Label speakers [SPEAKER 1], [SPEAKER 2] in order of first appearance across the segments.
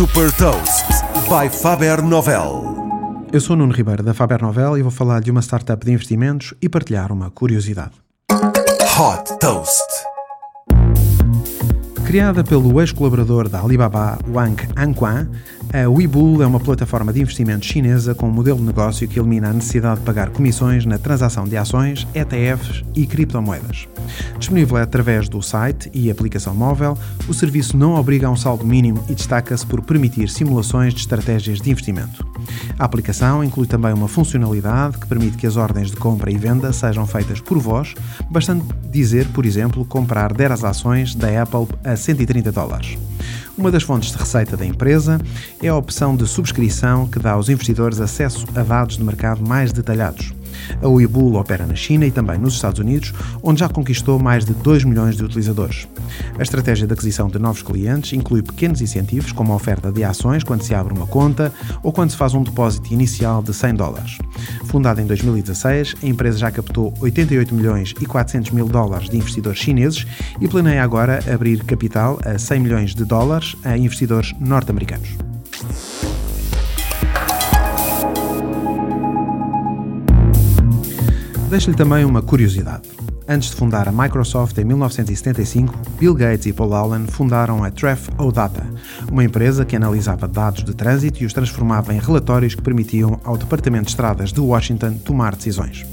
[SPEAKER 1] Super Toast by Faber Novel.
[SPEAKER 2] Eu sou Nuno Ribeiro da Faber Novel e vou falar de uma startup de investimentos e partilhar uma curiosidade.
[SPEAKER 1] Hot Toast.
[SPEAKER 2] Criada pelo ex-colaborador da Alibaba, Wang Anquan, a Webull é uma plataforma de investimentos chinesa com um modelo de negócio que elimina a necessidade de pagar comissões na transação de ações, ETFs e criptomoedas. Disponível através do site e aplicação móvel, o serviço não obriga a um saldo mínimo e destaca-se por permitir simulações de estratégias de investimento. A aplicação inclui também uma funcionalidade que permite que as ordens de compra e venda sejam feitas por vós, bastante dizer, por exemplo, comprar 10 ações da Apple a 130 dólares. Uma das fontes de receita da empresa é a opção de subscrição que dá aos investidores acesso a dados de mercado mais detalhados. A Webull opera na China e também nos Estados Unidos, onde já conquistou mais de 2 milhões de utilizadores. A estratégia de aquisição de novos clientes inclui pequenos incentivos, como a oferta de ações quando se abre uma conta ou quando se faz um depósito inicial de 100 dólares. Fundada em 2016, a empresa já captou 88 milhões e 400 mil dólares de investidores chineses e planeia agora abrir capital a 100 milhões de dólares a investidores norte-americanos. Deixo-lhe também uma curiosidade. Antes de fundar a Microsoft em 1975, Bill Gates e Paul Allen fundaram a Tref OData, uma empresa que analisava dados de trânsito e os transformava em relatórios que permitiam ao Departamento de Estradas de Washington tomar decisões.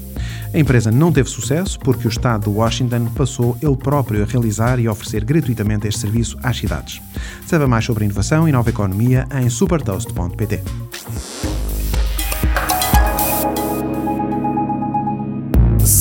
[SPEAKER 2] A empresa não teve sucesso porque o Estado de Washington passou ele próprio a realizar e oferecer gratuitamente este serviço às cidades. Saiba mais sobre inovação e nova economia em supertoast.pt.